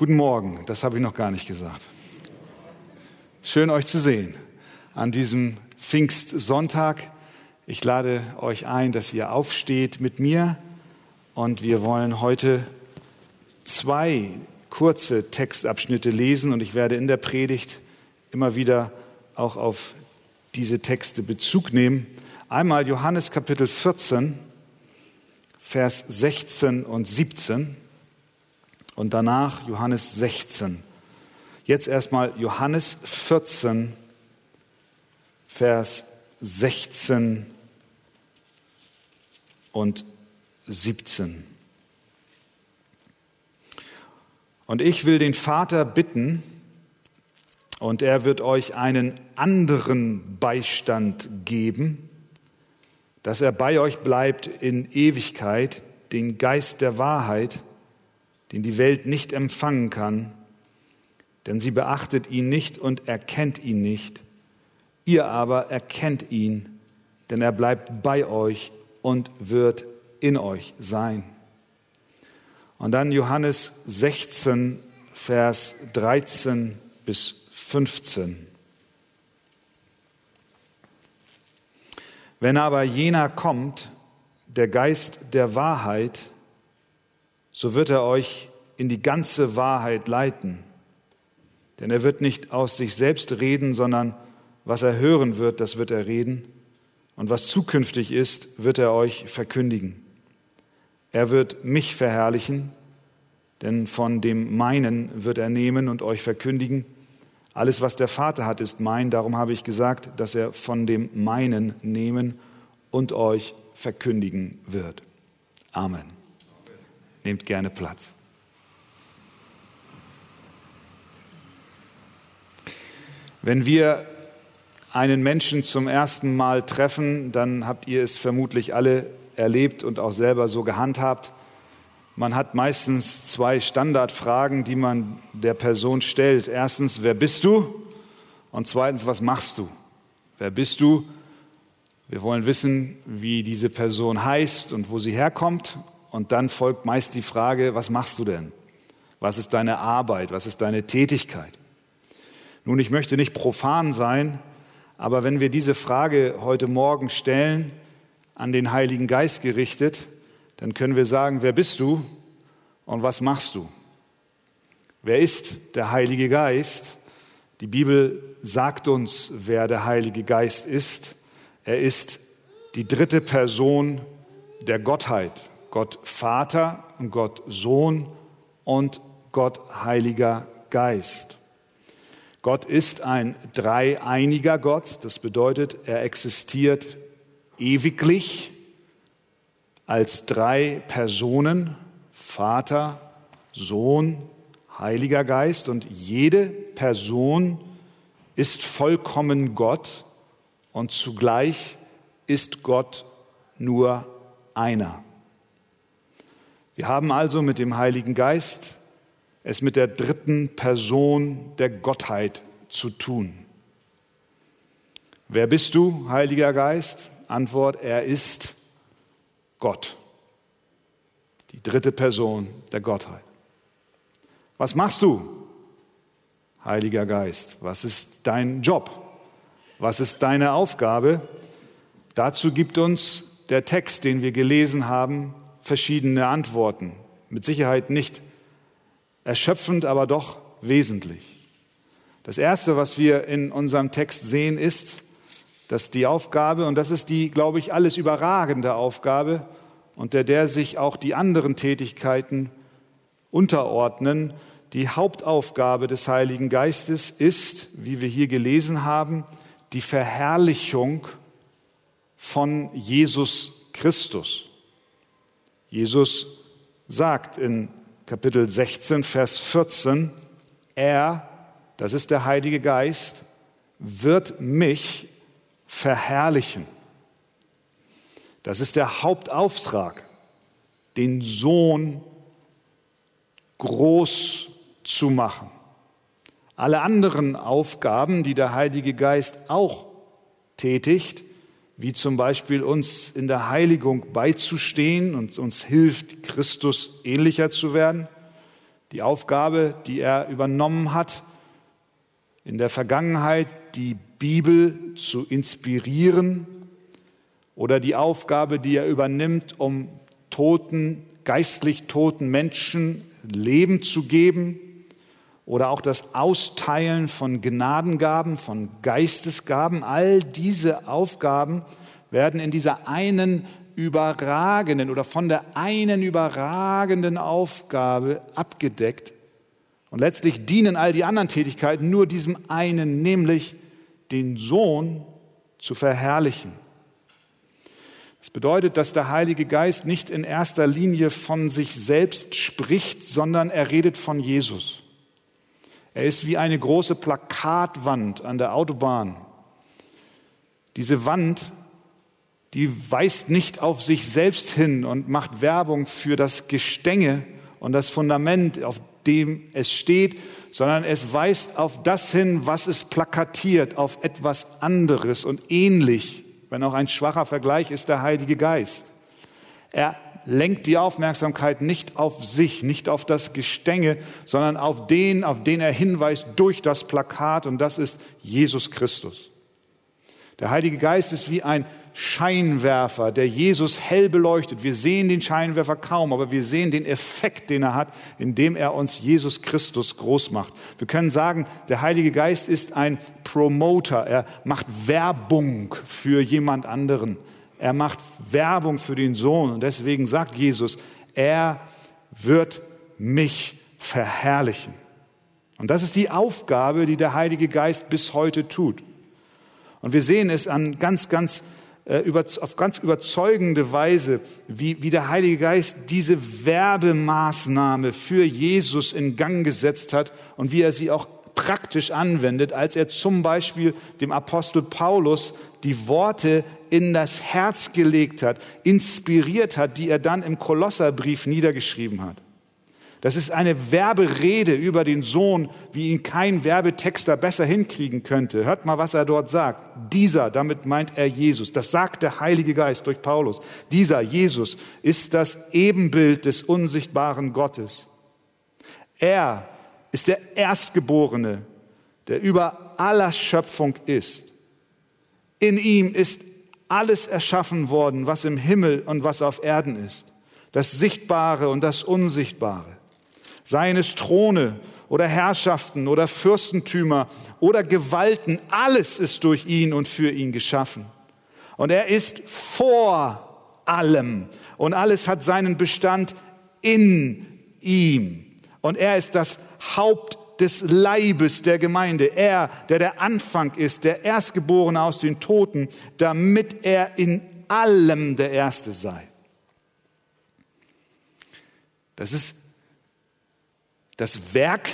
Guten Morgen, das habe ich noch gar nicht gesagt. Schön euch zu sehen an diesem Pfingstsonntag. Ich lade euch ein, dass ihr aufsteht mit mir und wir wollen heute zwei kurze Textabschnitte lesen und ich werde in der Predigt immer wieder auch auf diese Texte Bezug nehmen. Einmal Johannes Kapitel 14, Vers 16 und 17 und danach Johannes 16. Jetzt erstmal Johannes 14, Vers 16 und 17. Und ich will den Vater bitten, und er wird euch einen anderen Beistand geben, dass er bei euch bleibt in Ewigkeit, den Geist der Wahrheit, den die Welt nicht empfangen kann, denn sie beachtet ihn nicht und erkennt ihn nicht. Ihr aber erkennt ihn, denn er bleibt bei euch und wird in euch sein. Und dann Johannes 16, Vers 13 bis 15. Wenn aber jener kommt, der Geist der Wahrheit, so wird er euch in die ganze Wahrheit leiten. Denn er wird nicht aus sich selbst reden, sondern was er hören wird, das wird er reden. Und was zukünftig ist, wird er euch verkündigen. Er wird mich verherrlichen, denn von dem meinen wird er nehmen und euch verkündigen. Alles, was der Vater hat, ist mein. Darum habe ich gesagt, dass er von dem meinen nehmen und euch verkündigen wird. Amen. Nehmt gerne Platz. Wenn wir einen Menschen zum ersten Mal treffen, dann habt ihr es vermutlich alle erlebt und auch selber so gehandhabt. Man hat meistens zwei Standardfragen, die man der Person stellt. Erstens, wer bist du? Und zweitens, was machst du? Wer bist du? Wir wollen wissen, wie diese Person heißt und wo sie herkommt. Und dann folgt meist die Frage, was machst du denn? Was ist deine Arbeit? Was ist deine Tätigkeit? Nun, ich möchte nicht profan sein, aber wenn wir diese Frage heute Morgen stellen, an den Heiligen Geist gerichtet, dann können wir sagen, wer bist du und was machst du? Wer ist der Heilige Geist? Die Bibel sagt uns, wer der Heilige Geist ist. Er ist die dritte Person der Gottheit. Gott Vater Gott Sohn und Gott Heiliger Geist. Gott ist ein dreieiniger Gott. Das bedeutet, er existiert ewiglich als drei Personen, Vater, Sohn, Heiliger Geist. Und jede Person ist vollkommen Gott und zugleich ist Gott nur einer. Wir haben also mit dem Heiligen Geist es mit der dritten Person der Gottheit zu tun. Wer bist du, Heiliger Geist? Antwort, er ist Gott, die dritte Person der Gottheit. Was machst du, Heiliger Geist? Was ist dein Job? Was ist deine Aufgabe? Dazu gibt uns der Text, den wir gelesen haben, verschiedene Antworten. Mit Sicherheit nicht erschöpfend, aber doch wesentlich. Das Erste, was wir in unserem Text sehen, ist, dass die Aufgabe, und das ist die, glaube ich, alles überragende Aufgabe, unter der sich auch die anderen Tätigkeiten unterordnen, die Hauptaufgabe des Heiligen Geistes ist, wie wir hier gelesen haben, die Verherrlichung von Jesus Christus. Jesus sagt in Kapitel 16, Vers 14, er, das ist der Heilige Geist, wird mich verherrlichen. Das ist der Hauptauftrag, den Sohn groß zu machen. Alle anderen Aufgaben, die der Heilige Geist auch tätigt, wie zum Beispiel uns in der Heiligung beizustehen und uns hilft, Christus ähnlicher zu werden, Die Aufgabe, die er übernommen hat, in der Vergangenheit die Bibel zu inspirieren oder die Aufgabe, die er übernimmt, um toten, geistlich toten Menschen Leben zu geben oder auch das Austeilen von Gnadengaben, von Geistesgaben, all diese Aufgaben werden in dieser einen überragenden oder von der einen überragenden Aufgabe abgedeckt. Und letztlich dienen all die anderen Tätigkeiten nur diesem einen, nämlich den Sohn zu verherrlichen. Das bedeutet, dass der Heilige Geist nicht in erster Linie von sich selbst spricht, sondern er redet von Jesus. Er ist wie eine große Plakatwand an der Autobahn. Diese Wand, die weist nicht auf sich selbst hin und macht Werbung für das Gestänge und das Fundament, auf dem es steht, sondern es weist auf das hin, was es plakatiert, auf etwas anderes und ähnlich, wenn auch ein schwacher Vergleich ist der Heilige Geist. Er lenkt die Aufmerksamkeit nicht auf sich, nicht auf das Gestänge, sondern auf den, auf den er hinweist durch das Plakat und das ist Jesus Christus. Der Heilige Geist ist wie ein Scheinwerfer, der Jesus hell beleuchtet. Wir sehen den Scheinwerfer kaum, aber wir sehen den Effekt, den er hat, indem er uns Jesus Christus groß macht. Wir können sagen, der Heilige Geist ist ein Promoter. Er macht Werbung für jemand anderen. Er macht Werbung für den Sohn. Und deswegen sagt Jesus, er wird mich verherrlichen. Und das ist die Aufgabe, die der Heilige Geist bis heute tut. Und wir sehen es an ganz, ganz, äh, auf ganz überzeugende Weise, wie, wie der Heilige Geist diese Werbemaßnahme für Jesus in Gang gesetzt hat und wie er sie auch praktisch anwendet, als er zum Beispiel dem Apostel Paulus die Worte in das Herz gelegt hat, inspiriert hat, die er dann im Kolosserbrief niedergeschrieben hat. Das ist eine Werberede über den Sohn, wie ihn kein Werbetexter besser hinkriegen könnte. Hört mal, was er dort sagt. Dieser, damit meint er Jesus. Das sagt der Heilige Geist durch Paulus. Dieser Jesus ist das Ebenbild des unsichtbaren Gottes. Er ist der Erstgeborene, der über aller Schöpfung ist. In ihm ist alles erschaffen worden, was im Himmel und was auf Erden ist. Das Sichtbare und das Unsichtbare. Seines Throne oder Herrschaften oder Fürstentümer oder Gewalten, alles ist durch ihn und für ihn geschaffen. Und er ist vor allem und alles hat seinen Bestand in ihm. Und er ist das Haupt des Leibes der Gemeinde. Er, der der Anfang ist, der Erstgeborene aus den Toten, damit er in allem der Erste sei. Das ist das Werk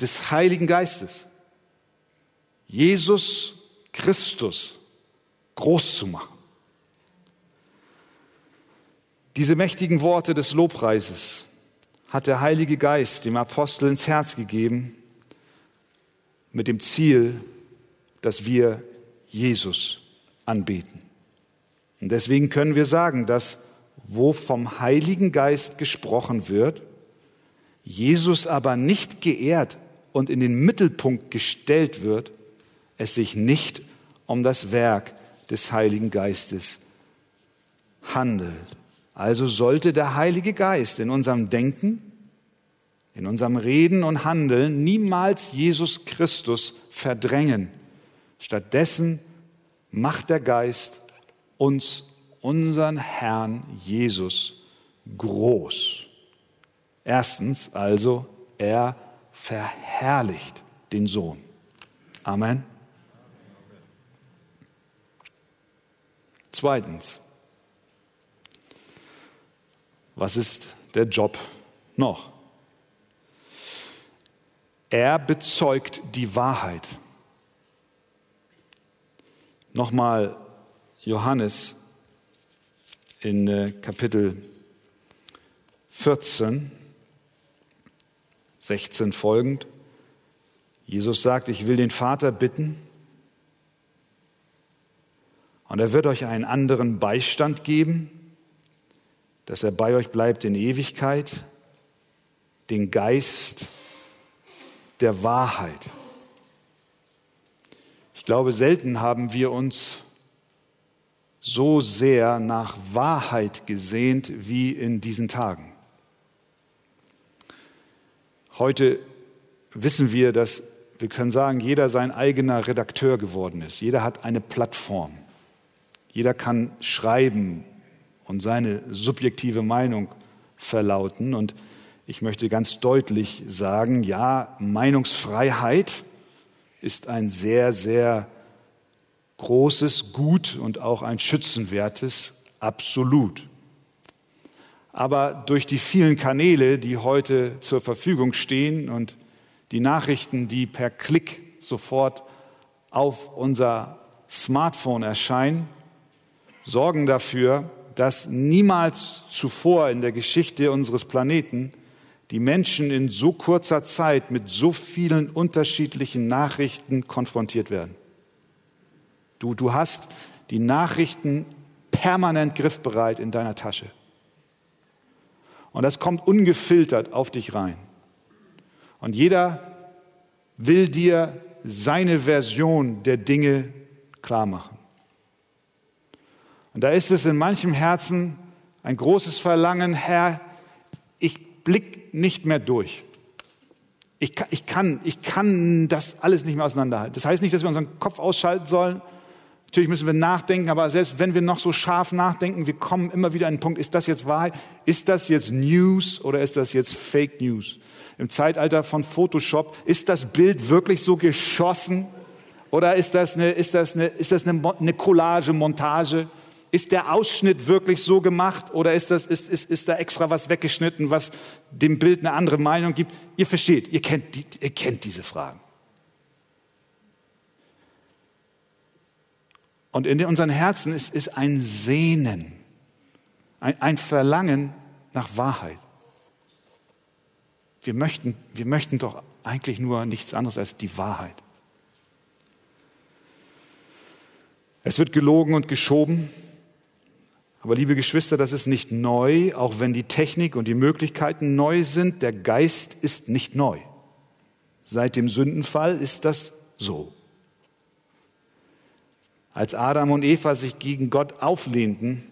des Heiligen Geistes. Jesus Christus groß zu machen. Diese mächtigen Worte des Lobpreises hat der Heilige Geist dem Apostel ins Herz gegeben mit dem Ziel, dass wir Jesus anbeten. Und deswegen können wir sagen, dass wo vom Heiligen Geist gesprochen wird, Jesus aber nicht geehrt und in den Mittelpunkt gestellt wird, es sich nicht um das Werk des Heiligen Geistes handelt. Also sollte der Heilige Geist in unserem Denken, in unserem Reden und Handeln niemals Jesus Christus verdrängen. Stattdessen macht der Geist uns unseren Herrn Jesus groß. Erstens also, er verherrlicht den Sohn. Amen. Zweitens, was ist der Job noch? Er bezeugt die Wahrheit. Nochmal Johannes in äh, Kapitel 14, 16 folgend. Jesus sagt, ich will den Vater bitten und er wird euch einen anderen Beistand geben, dass er bei euch bleibt in Ewigkeit, den Geist der Wahrheit. Ich glaube, selten haben wir uns so sehr nach Wahrheit gesehnt wie in diesen Tagen. Heute wissen wir, dass wir können sagen, jeder sein eigener Redakteur geworden ist. Jeder hat eine Plattform. Jeder kann schreiben und seine subjektive Meinung verlauten. Und ich möchte ganz deutlich sagen, ja, Meinungsfreiheit ist ein sehr, sehr großes Gut und auch ein schützenwertes Absolut. Aber durch die vielen Kanäle, die heute zur Verfügung stehen und die Nachrichten, die per Klick sofort auf unser Smartphone erscheinen, sorgen dafür, dass niemals zuvor in der Geschichte unseres Planeten die Menschen in so kurzer Zeit mit so vielen unterschiedlichen Nachrichten konfrontiert werden. Du, du hast die Nachrichten permanent griffbereit in deiner Tasche. Und das kommt ungefiltert auf dich rein. Und jeder will dir seine Version der Dinge klar machen. Und da ist es in manchem Herzen ein großes Verlangen, Herr, blick nicht mehr durch. Ich kann, ich, kann, ich kann das alles nicht mehr auseinanderhalten. Das heißt nicht, dass wir unseren Kopf ausschalten sollen. Natürlich müssen wir nachdenken, aber selbst wenn wir noch so scharf nachdenken, wir kommen immer wieder an den Punkt, ist das jetzt Wahrheit? Ist das jetzt News oder ist das jetzt Fake News? Im Zeitalter von Photoshop, ist das Bild wirklich so geschossen? Oder ist das eine, ist das eine, ist das eine, eine Collage, Montage? Ist der Ausschnitt wirklich so gemacht oder ist, das, ist, ist, ist da extra was weggeschnitten, was dem Bild eine andere Meinung gibt? Ihr versteht, ihr kennt, ihr kennt diese Fragen. Und in unseren Herzen ist, ist ein Sehnen, ein, ein Verlangen nach Wahrheit. Wir möchten, wir möchten doch eigentlich nur nichts anderes als die Wahrheit. Es wird gelogen und geschoben. Aber liebe Geschwister, das ist nicht neu, auch wenn die Technik und die Möglichkeiten neu sind. Der Geist ist nicht neu. Seit dem Sündenfall ist das so. Als Adam und Eva sich gegen Gott auflehnten,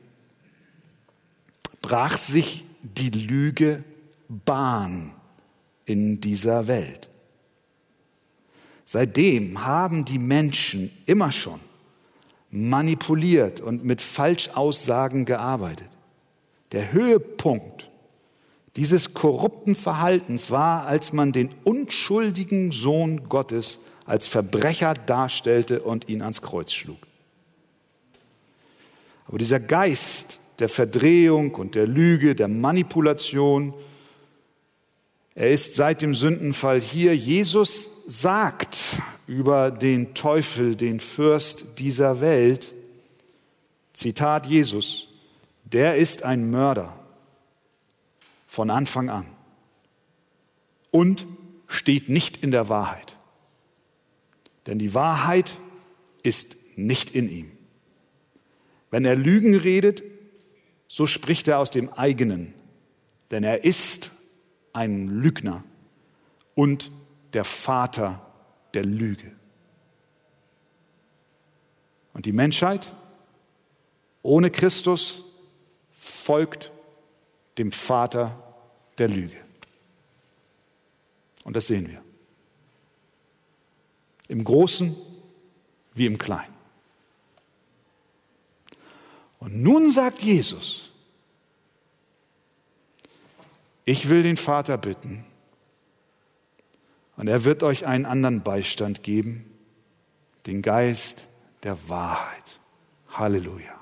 brach sich die Lüge Bahn in dieser Welt. Seitdem haben die Menschen immer schon manipuliert und mit Falschaussagen gearbeitet. Der Höhepunkt dieses korrupten Verhaltens war, als man den unschuldigen Sohn Gottes als Verbrecher darstellte und ihn ans Kreuz schlug. Aber dieser Geist der Verdrehung und der Lüge, der Manipulation, er ist seit dem Sündenfall hier. Jesus sagt über den Teufel, den Fürst dieser Welt, Zitat Jesus, der ist ein Mörder von Anfang an und steht nicht in der Wahrheit. Denn die Wahrheit ist nicht in ihm. Wenn er Lügen redet, so spricht er aus dem eigenen, denn er ist ein Lügner und der Vater der Lüge. Und die Menschheit ohne Christus folgt dem Vater der Lüge. Und das sehen wir. Im Großen wie im Kleinen. Und nun sagt Jesus, ich will den Vater bitten, und er wird euch einen anderen Beistand geben, den Geist der Wahrheit. Halleluja.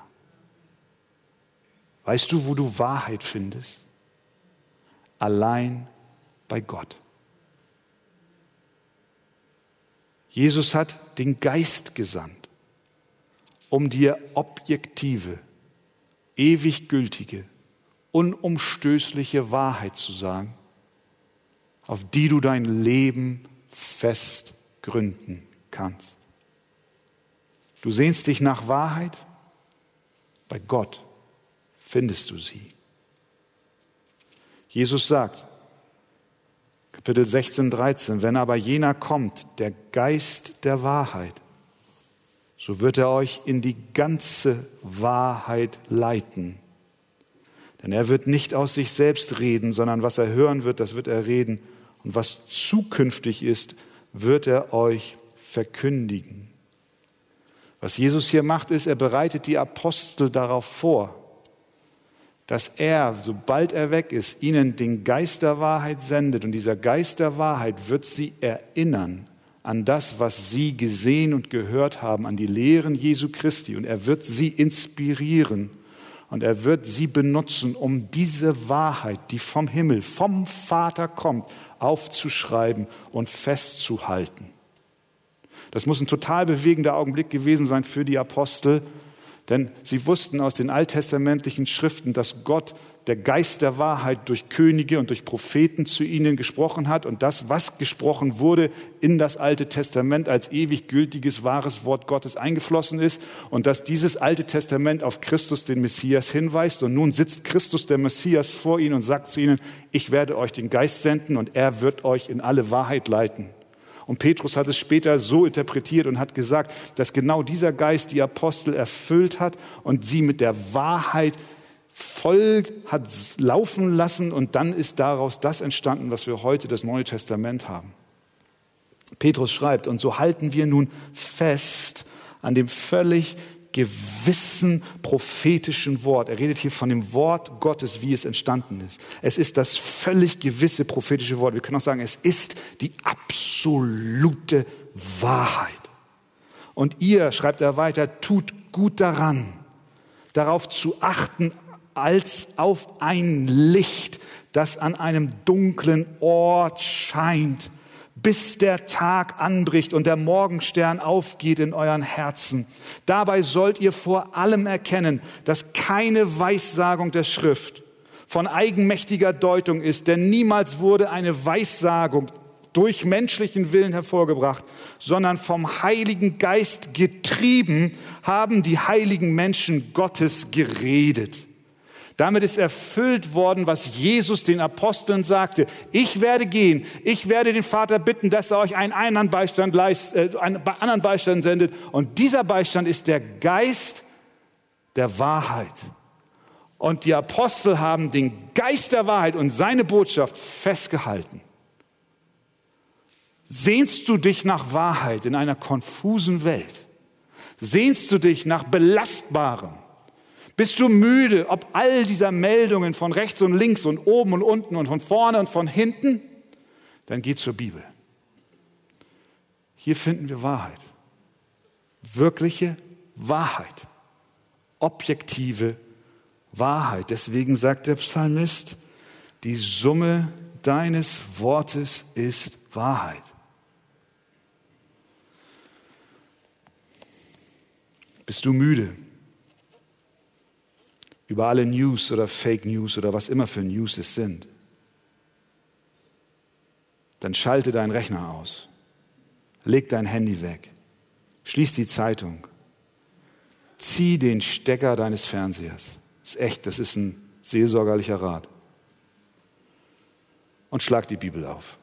Weißt du, wo du Wahrheit findest? Allein bei Gott. Jesus hat den Geist gesandt, um dir objektive, ewig gültige, unumstößliche Wahrheit zu sagen auf die du dein Leben fest gründen kannst. Du sehnst dich nach Wahrheit? Bei Gott findest du sie. Jesus sagt, Kapitel 16, 13. Wenn aber jener kommt, der Geist der Wahrheit, so wird er euch in die ganze Wahrheit leiten. Denn er wird nicht aus sich selbst reden, sondern was er hören wird, das wird er reden. Und was zukünftig ist, wird er euch verkündigen. Was Jesus hier macht, ist, er bereitet die Apostel darauf vor, dass er, sobald er weg ist, ihnen den Geist der Wahrheit sendet. Und dieser Geist der Wahrheit wird sie erinnern an das, was sie gesehen und gehört haben, an die Lehren Jesu Christi. Und er wird sie inspirieren und er wird sie benutzen, um diese Wahrheit, die vom Himmel, vom Vater kommt, aufzuschreiben und festzuhalten. Das muss ein total bewegender Augenblick gewesen sein für die Apostel, denn sie wussten aus den alttestamentlichen Schriften, dass Gott der Geist der Wahrheit durch Könige und durch Propheten zu ihnen gesprochen hat und das, was gesprochen wurde, in das Alte Testament als ewig gültiges, wahres Wort Gottes eingeflossen ist und dass dieses Alte Testament auf Christus, den Messias, hinweist. Und nun sitzt Christus, der Messias, vor ihnen und sagt zu ihnen, ich werde euch den Geist senden und er wird euch in alle Wahrheit leiten. Und Petrus hat es später so interpretiert und hat gesagt, dass genau dieser Geist die Apostel erfüllt hat und sie mit der Wahrheit voll hat laufen lassen und dann ist daraus das entstanden, was wir heute das Neue Testament haben. Petrus schreibt, und so halten wir nun fest an dem völlig gewissen prophetischen Wort. Er redet hier von dem Wort Gottes, wie es entstanden ist. Es ist das völlig gewisse prophetische Wort. Wir können auch sagen, es ist die absolute Wahrheit. Und ihr, schreibt er weiter, tut gut daran, darauf zu achten, als auf ein Licht, das an einem dunklen Ort scheint bis der Tag anbricht und der Morgenstern aufgeht in euren Herzen. Dabei sollt ihr vor allem erkennen, dass keine Weissagung der Schrift von eigenmächtiger Deutung ist, denn niemals wurde eine Weissagung durch menschlichen Willen hervorgebracht, sondern vom Heiligen Geist getrieben haben die heiligen Menschen Gottes geredet. Damit ist erfüllt worden, was Jesus den Aposteln sagte. Ich werde gehen. Ich werde den Vater bitten, dass er euch einen anderen Beistand, leist, äh, einen anderen Beistand sendet. Und dieser Beistand ist der Geist der Wahrheit. Und die Apostel haben den Geist der Wahrheit und seine Botschaft festgehalten. Sehnst du dich nach Wahrheit in einer konfusen Welt? Sehnst du dich nach belastbarem? Bist du müde, ob all dieser Meldungen von rechts und links und oben und unten und von vorne und von hinten? Dann geh zur Bibel. Hier finden wir Wahrheit. Wirkliche Wahrheit. Objektive Wahrheit. Deswegen sagt der Psalmist, die Summe deines Wortes ist Wahrheit. Bist du müde? Über alle News oder Fake News oder was immer für News es sind, dann schalte deinen Rechner aus, leg dein Handy weg, schließ die Zeitung, zieh den Stecker deines Fernsehers. Das ist echt, das ist ein seelsorgerlicher Rat. Und schlag die Bibel auf.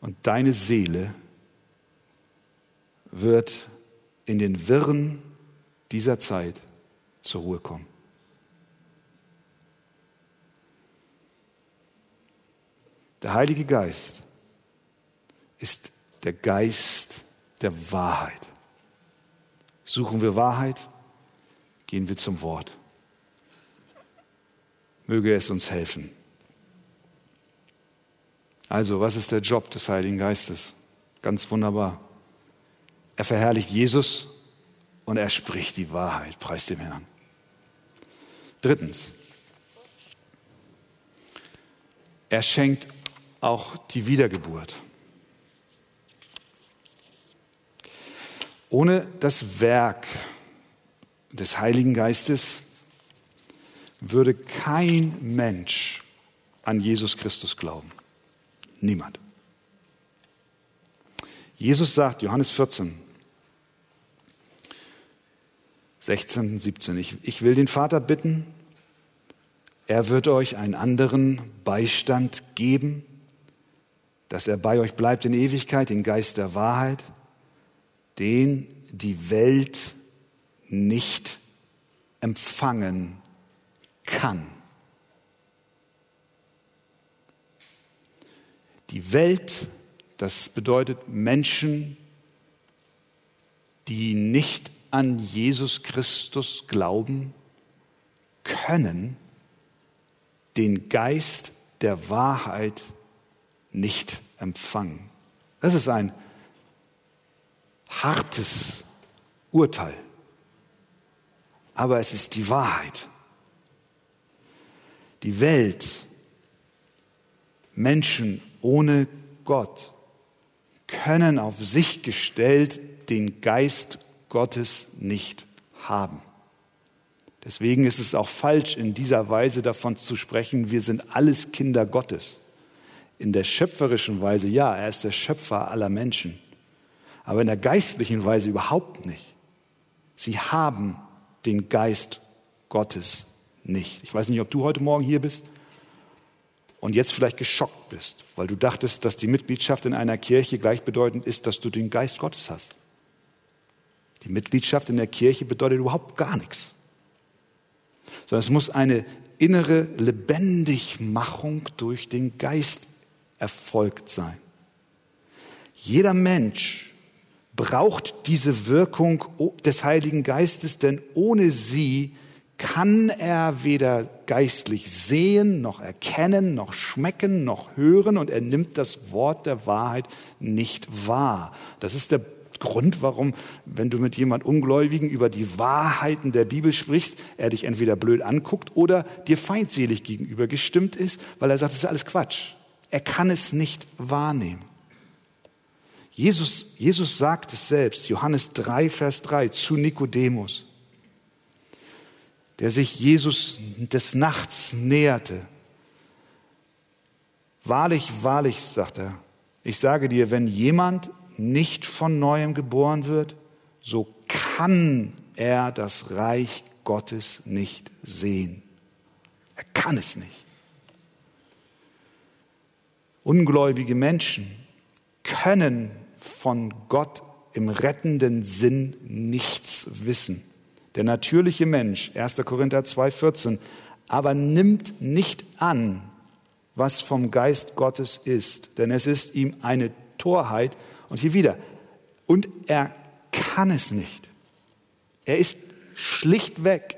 Und deine Seele wird in den Wirren dieser Zeit zur Ruhe kommen. Der Heilige Geist ist der Geist der Wahrheit. Suchen wir Wahrheit, gehen wir zum Wort. Möge es uns helfen. Also, was ist der Job des Heiligen Geistes? Ganz wunderbar. Er verherrlicht Jesus und er spricht die Wahrheit, preist dem Herrn. Drittens, er schenkt auch die Wiedergeburt. Ohne das Werk des Heiligen Geistes würde kein Mensch an Jesus Christus glauben. Niemand. Jesus sagt, Johannes 14, 16, 17. Ich, ich will den Vater bitten, er wird euch einen anderen Beistand geben, dass er bei euch bleibt in Ewigkeit, den Geist der Wahrheit, den die Welt nicht empfangen kann. Die Welt, das bedeutet Menschen, die nicht an Jesus Christus glauben, können den Geist der Wahrheit nicht empfangen. Das ist ein hartes Urteil, aber es ist die Wahrheit. Die Welt, Menschen ohne Gott, können auf sich gestellt den Geist Gottes nicht haben. Deswegen ist es auch falsch, in dieser Weise davon zu sprechen, wir sind alles Kinder Gottes. In der schöpferischen Weise, ja, er ist der Schöpfer aller Menschen. Aber in der geistlichen Weise überhaupt nicht. Sie haben den Geist Gottes nicht. Ich weiß nicht, ob du heute Morgen hier bist und jetzt vielleicht geschockt bist, weil du dachtest, dass die Mitgliedschaft in einer Kirche gleichbedeutend ist, dass du den Geist Gottes hast. Die Mitgliedschaft in der Kirche bedeutet überhaupt gar nichts sondern es muss eine innere Lebendigmachung durch den Geist erfolgt sein. Jeder Mensch braucht diese Wirkung des Heiligen Geistes, denn ohne sie kann er weder geistlich sehen, noch erkennen, noch schmecken, noch hören und er nimmt das Wort der Wahrheit nicht wahr. Das ist der Grund, warum, wenn du mit jemand Ungläubigen über die Wahrheiten der Bibel sprichst, er dich entweder blöd anguckt oder dir feindselig gegenüber gestimmt ist, weil er sagt, das ist alles Quatsch. Er kann es nicht wahrnehmen. Jesus, Jesus sagt es selbst, Johannes 3, Vers 3, zu Nikodemus, der sich Jesus des Nachts näherte. Wahrlich, wahrlich, sagt er, ich sage dir, wenn jemand nicht von neuem geboren wird, so kann er das Reich Gottes nicht sehen. Er kann es nicht. Ungläubige Menschen können von Gott im rettenden Sinn nichts wissen. Der natürliche Mensch, 1. Korinther 2,14, aber nimmt nicht an, was vom Geist Gottes ist, denn es ist ihm eine Torheit und hier wieder. Und er kann es nicht. Er ist schlichtweg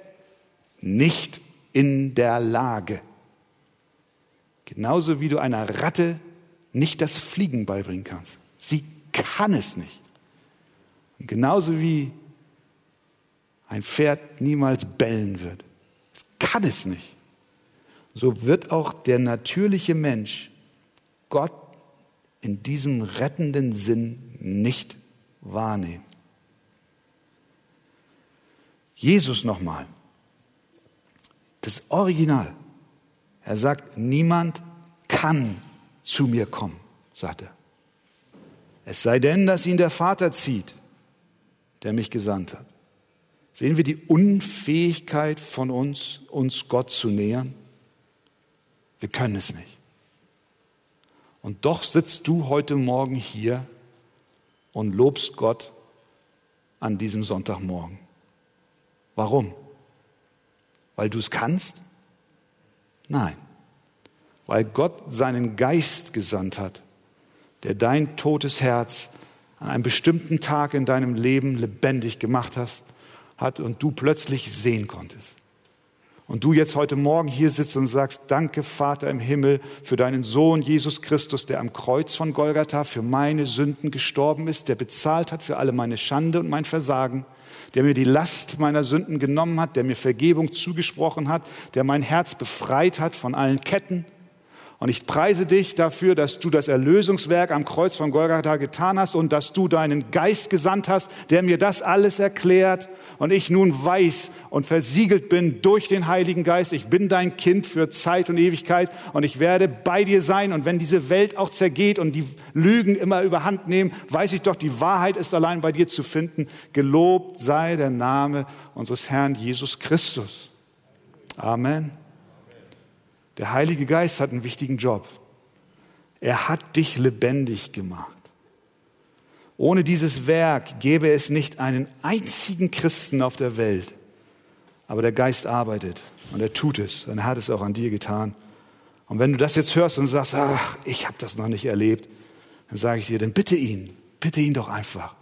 nicht in der Lage. Genauso wie du einer Ratte nicht das Fliegen beibringen kannst. Sie kann es nicht. Und genauso wie ein Pferd niemals bellen wird. Es kann es nicht. So wird auch der natürliche Mensch Gott in diesem rettenden Sinn nicht wahrnehmen. Jesus nochmal, das Original. Er sagt, niemand kann zu mir kommen, sagt er. Es sei denn, dass ihn der Vater zieht, der mich gesandt hat. Sehen wir die Unfähigkeit von uns, uns Gott zu nähern? Wir können es nicht. Und doch sitzt du heute Morgen hier und lobst Gott an diesem Sonntagmorgen. Warum? Weil du es kannst? Nein, weil Gott seinen Geist gesandt hat, der dein totes Herz an einem bestimmten Tag in deinem Leben lebendig gemacht hat und du plötzlich sehen konntest und du jetzt heute Morgen hier sitzt und sagst, danke Vater im Himmel für deinen Sohn Jesus Christus, der am Kreuz von Golgatha für meine Sünden gestorben ist, der bezahlt hat für alle meine Schande und mein Versagen, der mir die Last meiner Sünden genommen hat, der mir Vergebung zugesprochen hat, der mein Herz befreit hat von allen Ketten, und ich preise dich dafür, dass du das Erlösungswerk am Kreuz von Golgatha getan hast und dass du deinen Geist gesandt hast, der mir das alles erklärt und ich nun weiß und versiegelt bin durch den Heiligen Geist. Ich bin dein Kind für Zeit und Ewigkeit und ich werde bei dir sein. Und wenn diese Welt auch zergeht und die Lügen immer überhand nehmen, weiß ich doch, die Wahrheit ist allein bei dir zu finden. Gelobt sei der Name unseres Herrn Jesus Christus. Amen. Der Heilige Geist hat einen wichtigen Job. Er hat dich lebendig gemacht. Ohne dieses Werk gäbe es nicht einen einzigen Christen auf der Welt. Aber der Geist arbeitet und er tut es und er hat es auch an dir getan. Und wenn du das jetzt hörst und sagst, ach, ich habe das noch nicht erlebt, dann sage ich dir, dann bitte ihn, bitte ihn doch einfach.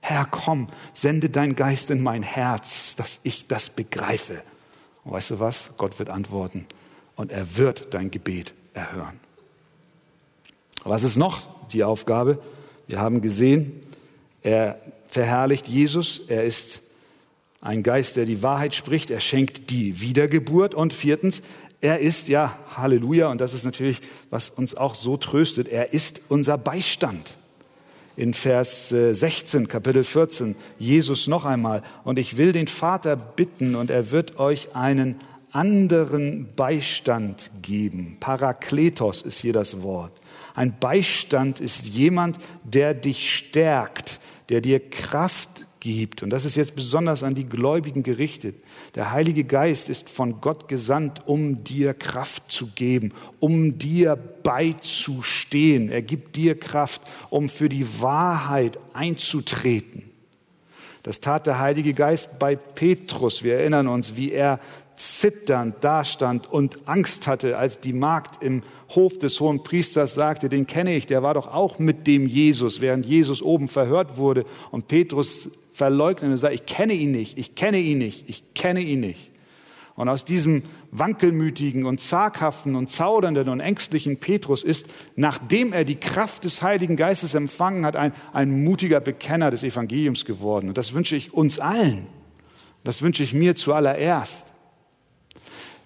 Herr, komm, sende dein Geist in mein Herz, dass ich das begreife. Und weißt du was? Gott wird antworten und er wird dein Gebet erhören. Was ist noch die Aufgabe? Wir haben gesehen, er verherrlicht Jesus, er ist ein Geist, der die Wahrheit spricht, er schenkt die Wiedergeburt und viertens, er ist, ja, Halleluja, und das ist natürlich, was uns auch so tröstet, er ist unser Beistand. In Vers 16, äh, Kapitel 14, Jesus noch einmal, und ich will den Vater bitten, und er wird euch einen anderen Beistand geben. Parakletos ist hier das Wort. Ein Beistand ist jemand, der dich stärkt, der dir Kraft gibt. Und das ist jetzt besonders an die Gläubigen gerichtet. Der Heilige Geist ist von Gott gesandt, um dir Kraft zu geben, um dir beizustehen. Er gibt dir Kraft, um für die Wahrheit einzutreten. Das tat der Heilige Geist bei Petrus. Wir erinnern uns, wie er zitternd dastand und Angst hatte, als die Magd im Hof des hohen Priesters sagte, den kenne ich, der war doch auch mit dem Jesus, während Jesus oben verhört wurde. Und Petrus verleugnet und sagt, ich kenne ihn nicht, ich kenne ihn nicht, ich kenne ihn nicht. Und aus diesem wankelmütigen und zaghaften und zaudernden und ängstlichen Petrus ist, nachdem er die Kraft des Heiligen Geistes empfangen hat, ein, ein mutiger Bekenner des Evangeliums geworden. Und das wünsche ich uns allen. Das wünsche ich mir zuallererst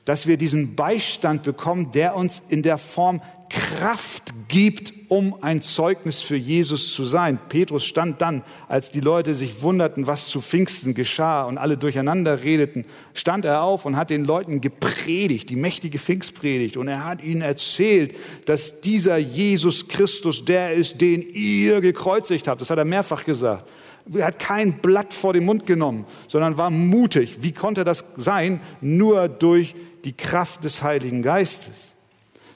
dass wir diesen Beistand bekommen, der uns in der Form Kraft gibt, um ein Zeugnis für Jesus zu sein. Petrus stand dann, als die Leute sich wunderten, was zu Pfingsten geschah und alle durcheinander redeten, stand er auf und hat den Leuten gepredigt, die mächtige Pfingstpredigt. Und er hat ihnen erzählt, dass dieser Jesus Christus der ist, den ihr gekreuzigt habt. Das hat er mehrfach gesagt. Er hat kein Blatt vor den Mund genommen, sondern war mutig. Wie konnte das sein? Nur durch die Kraft des Heiligen Geistes.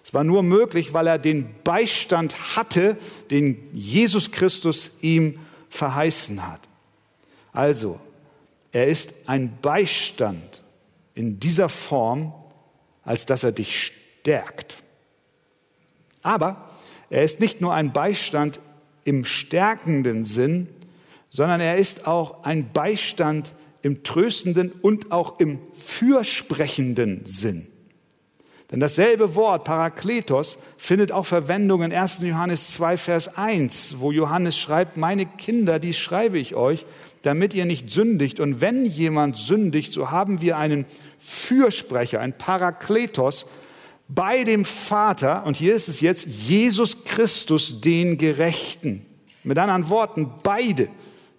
Es war nur möglich, weil er den Beistand hatte, den Jesus Christus ihm verheißen hat. Also, er ist ein Beistand in dieser Form, als dass er dich stärkt. Aber er ist nicht nur ein Beistand im stärkenden Sinn, sondern er ist auch ein Beistand im tröstenden und auch im fürsprechenden Sinn. Denn dasselbe Wort Parakletos findet auch Verwendung in 1. Johannes 2, Vers 1, wo Johannes schreibt, meine Kinder, die schreibe ich euch, damit ihr nicht sündigt. Und wenn jemand sündigt, so haben wir einen Fürsprecher, ein Parakletos bei dem Vater, und hier ist es jetzt, Jesus Christus, den Gerechten. Mit anderen Worten, beide,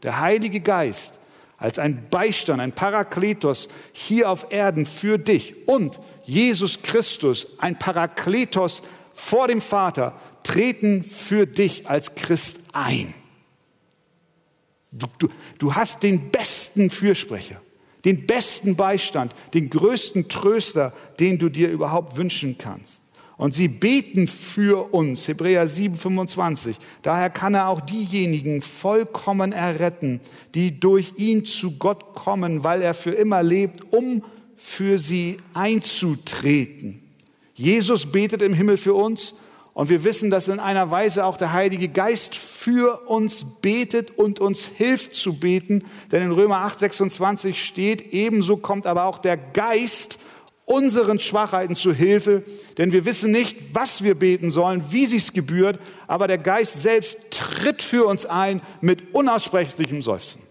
der Heilige Geist als ein Beistand, ein Parakletos hier auf Erden für dich und Jesus Christus, ein Parakletos vor dem Vater, treten für dich als Christ ein. Du, du, du hast den besten Fürsprecher, den besten Beistand, den größten Tröster, den du dir überhaupt wünschen kannst. Und sie beten für uns, Hebräer 7, 25. Daher kann er auch diejenigen vollkommen erretten, die durch ihn zu Gott kommen, weil er für immer lebt, um für sie einzutreten. Jesus betet im Himmel für uns und wir wissen, dass in einer Weise auch der Heilige Geist für uns betet und uns hilft zu beten. Denn in Römer 8, 26 steht, ebenso kommt aber auch der Geist unseren Schwachheiten zu Hilfe, denn wir wissen nicht, was wir beten sollen, wie sich's gebührt, aber der Geist selbst tritt für uns ein mit unaussprechlichem Seufzen.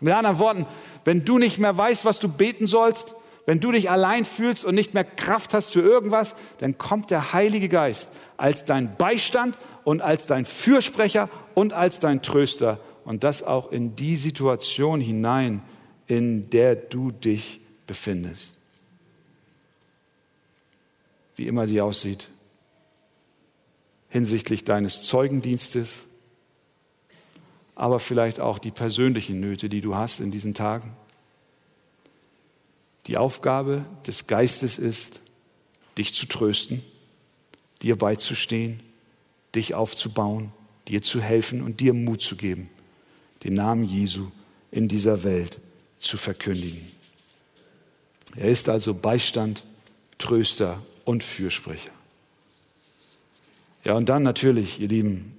Mit anderen Worten, wenn du nicht mehr weißt, was du beten sollst, wenn du dich allein fühlst und nicht mehr Kraft hast für irgendwas, dann kommt der Heilige Geist als dein Beistand und als dein Fürsprecher und als dein Tröster und das auch in die Situation hinein, in der du dich befindest wie immer sie aussieht, hinsichtlich deines Zeugendienstes, aber vielleicht auch die persönlichen Nöte, die du hast in diesen Tagen. Die Aufgabe des Geistes ist, dich zu trösten, dir beizustehen, dich aufzubauen, dir zu helfen und dir Mut zu geben, den Namen Jesu in dieser Welt zu verkündigen. Er ist also Beistand, Tröster und Fürsprecher. Ja, und dann natürlich, ihr Lieben,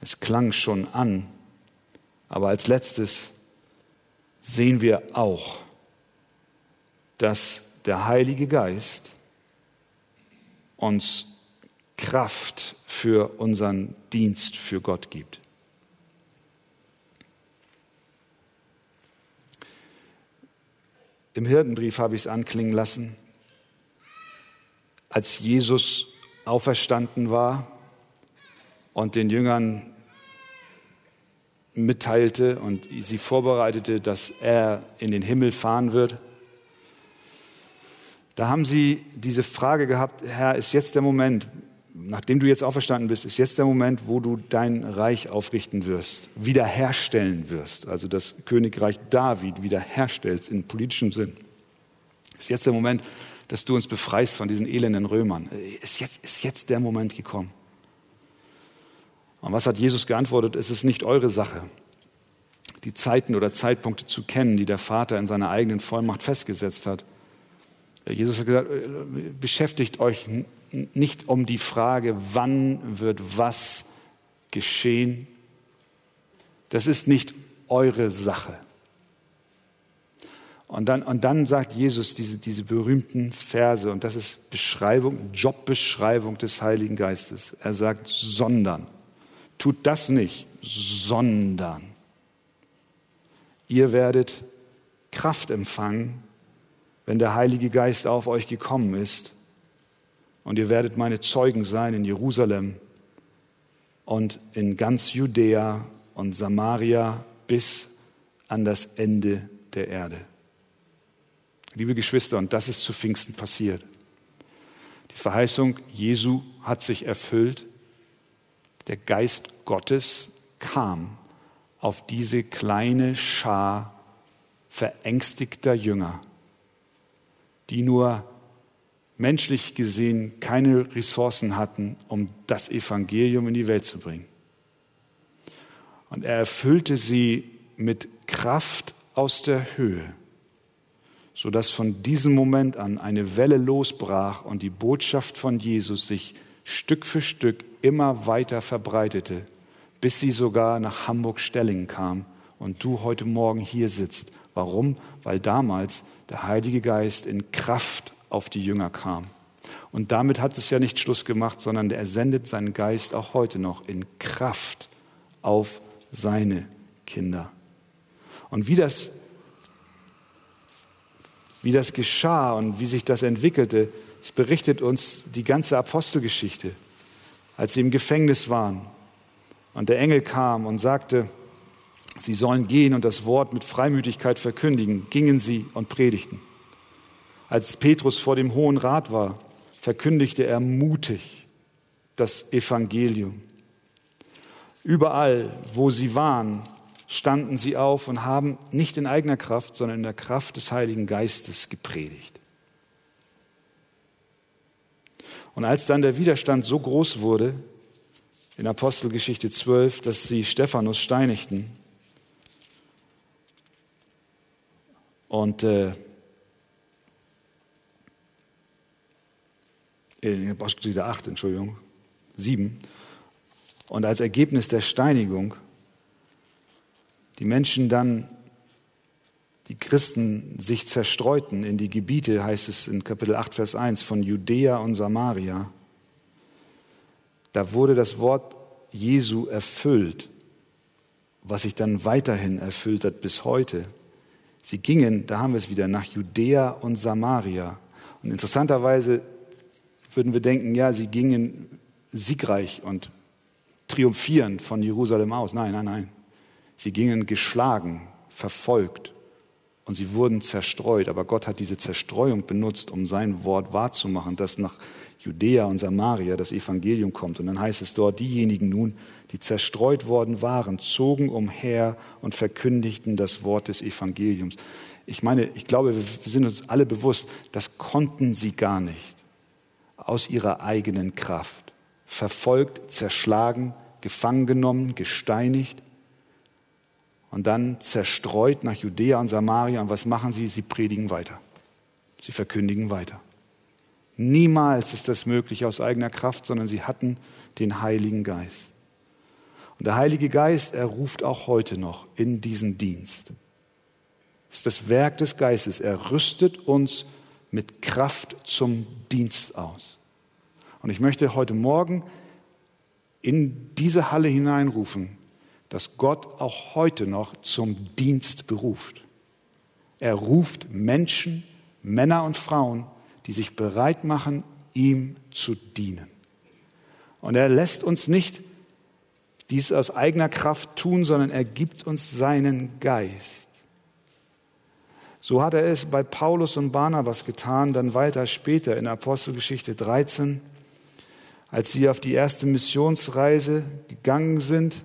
es klang schon an, aber als letztes sehen wir auch, dass der Heilige Geist uns Kraft für unseren Dienst für Gott gibt. Im Hirtenbrief habe ich es anklingen lassen, als Jesus auferstanden war und den Jüngern mitteilte und sie vorbereitete, dass er in den Himmel fahren wird. Da haben sie diese Frage gehabt, Herr, ist jetzt der Moment, nachdem du jetzt auferstanden bist, ist jetzt der Moment, wo du dein Reich aufrichten wirst, wiederherstellen wirst, also das Königreich David wiederherstellst in politischem Sinn. Ist jetzt der Moment, dass du uns befreist von diesen elenden Römern. Ist jetzt, ist jetzt der Moment gekommen. Und was hat Jesus geantwortet? Es ist nicht eure Sache, die Zeiten oder Zeitpunkte zu kennen, die der Vater in seiner eigenen Vollmacht festgesetzt hat. Jesus hat gesagt, beschäftigt euch nicht um die Frage, wann wird was geschehen. Das ist nicht eure Sache. Und dann, und dann sagt Jesus diese, diese berühmten Verse, und das ist Beschreibung, Jobbeschreibung des Heiligen Geistes. Er sagt, sondern. Tut das nicht, sondern. Ihr werdet Kraft empfangen, wenn der Heilige Geist auf euch gekommen ist und ihr werdet meine Zeugen sein in Jerusalem und in ganz Judäa und Samaria bis an das Ende der Erde. Liebe Geschwister, und das ist zu Pfingsten passiert. Die Verheißung Jesu hat sich erfüllt. Der Geist Gottes kam auf diese kleine Schar verängstigter Jünger, die nur menschlich gesehen keine Ressourcen hatten, um das Evangelium in die Welt zu bringen. Und er erfüllte sie mit Kraft aus der Höhe, sodass von diesem Moment an eine Welle losbrach und die Botschaft von Jesus sich Stück für Stück immer weiter verbreitete, bis sie sogar nach Hamburg-Stellingen kam und du heute Morgen hier sitzt. Warum? Weil damals der Heilige Geist in Kraft auf die Jünger kam. Und damit hat es ja nicht Schluss gemacht, sondern er sendet seinen Geist auch heute noch in Kraft auf seine Kinder. Und wie das, wie das geschah und wie sich das entwickelte, es berichtet uns die ganze Apostelgeschichte, als sie im Gefängnis waren und der Engel kam und sagte, sie sollen gehen und das Wort mit Freimütigkeit verkündigen, gingen sie und predigten. Als Petrus vor dem Hohen Rat war, verkündigte er mutig das Evangelium. Überall, wo sie waren, standen sie auf und haben nicht in eigener Kraft, sondern in der Kraft des Heiligen Geistes gepredigt. Und als dann der Widerstand so groß wurde, in Apostelgeschichte 12, dass sie Stephanus steinigten und äh, in Apostelgeschichte 8, Entschuldigung, 7. Und als Ergebnis der Steinigung die Menschen dann, die Christen sich zerstreuten in die Gebiete, heißt es in Kapitel 8, Vers 1, von Judäa und Samaria, da wurde das Wort Jesu erfüllt, was sich dann weiterhin erfüllt hat bis heute. Sie gingen, da haben wir es wieder, nach Judäa und Samaria. Und interessanterweise würden wir denken, ja, sie gingen siegreich und triumphierend von Jerusalem aus. Nein, nein, nein. Sie gingen geschlagen, verfolgt und sie wurden zerstreut. Aber Gott hat diese Zerstreuung benutzt, um sein Wort wahrzumachen, dass nach Judäa und Samaria das Evangelium kommt. Und dann heißt es dort, diejenigen nun, die zerstreut worden waren, zogen umher und verkündigten das Wort des Evangeliums. Ich meine, ich glaube, wir sind uns alle bewusst, das konnten sie gar nicht aus ihrer eigenen Kraft. Verfolgt, zerschlagen, gefangen genommen, gesteinigt und dann zerstreut nach Judäa und Samaria. Und was machen sie? Sie predigen weiter. Sie verkündigen weiter. Niemals ist das möglich aus eigener Kraft, sondern sie hatten den Heiligen Geist. Und der Heilige Geist, er ruft auch heute noch in diesen Dienst. Es ist das Werk des Geistes. Er rüstet uns mit Kraft zum Dienst aus. Und ich möchte heute Morgen in diese Halle hineinrufen, dass Gott auch heute noch zum Dienst beruft. Er ruft Menschen, Männer und Frauen, die sich bereit machen, ihm zu dienen. Und er lässt uns nicht dies aus eigener Kraft tun, sondern er gibt uns seinen Geist. So hat er es bei Paulus und Barnabas getan, dann weiter später in Apostelgeschichte 13, als sie auf die erste Missionsreise gegangen sind.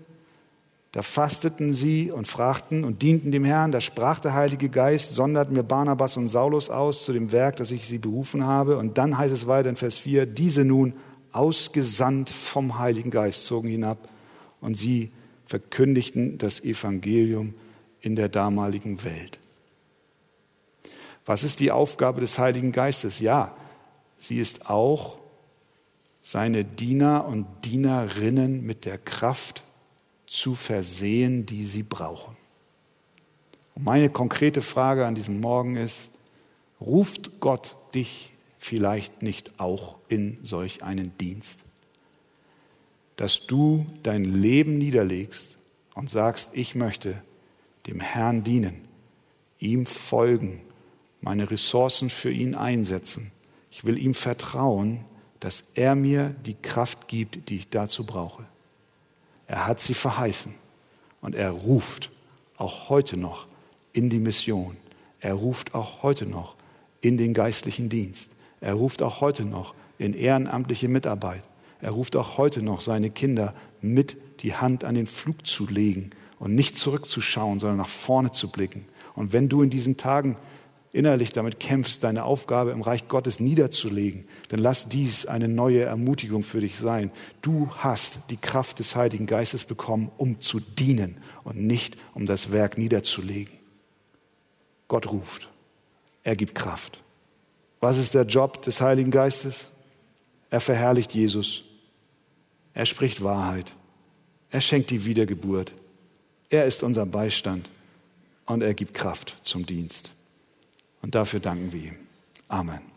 Da fasteten sie und fragten und dienten dem Herrn. Da sprach der Heilige Geist, sondert mir Barnabas und Saulus aus zu dem Werk, das ich sie berufen habe. Und dann heißt es weiter in Vers 4, diese nun ausgesandt vom Heiligen Geist zogen hinab und sie verkündigten das Evangelium in der damaligen Welt. Was ist die Aufgabe des Heiligen Geistes? Ja, sie ist auch, seine Diener und Dienerinnen mit der Kraft zu versehen, die sie brauchen. Und meine konkrete Frage an diesem Morgen ist, ruft Gott dich vielleicht nicht auch in solch einen Dienst? Dass du dein Leben niederlegst und sagst, ich möchte dem Herrn dienen, ihm folgen, meine Ressourcen für ihn einsetzen. Ich will ihm vertrauen, dass er mir die Kraft gibt, die ich dazu brauche. Er hat sie verheißen und er ruft auch heute noch in die Mission. Er ruft auch heute noch in den geistlichen Dienst. Er ruft auch heute noch in ehrenamtliche Mitarbeit. Er ruft auch heute noch seine Kinder mit die Hand an den Flug zu legen und nicht zurückzuschauen, sondern nach vorne zu blicken. Und wenn du in diesen Tagen innerlich damit kämpfst, deine Aufgabe im Reich Gottes niederzulegen, dann lass dies eine neue Ermutigung für dich sein. Du hast die Kraft des Heiligen Geistes bekommen, um zu dienen und nicht um das Werk niederzulegen. Gott ruft. Er gibt Kraft. Was ist der Job des Heiligen Geistes? Er verherrlicht Jesus. Er spricht Wahrheit. Er schenkt die Wiedergeburt. Er ist unser Beistand und er gibt Kraft zum Dienst. Und dafür danken wir ihm. Amen.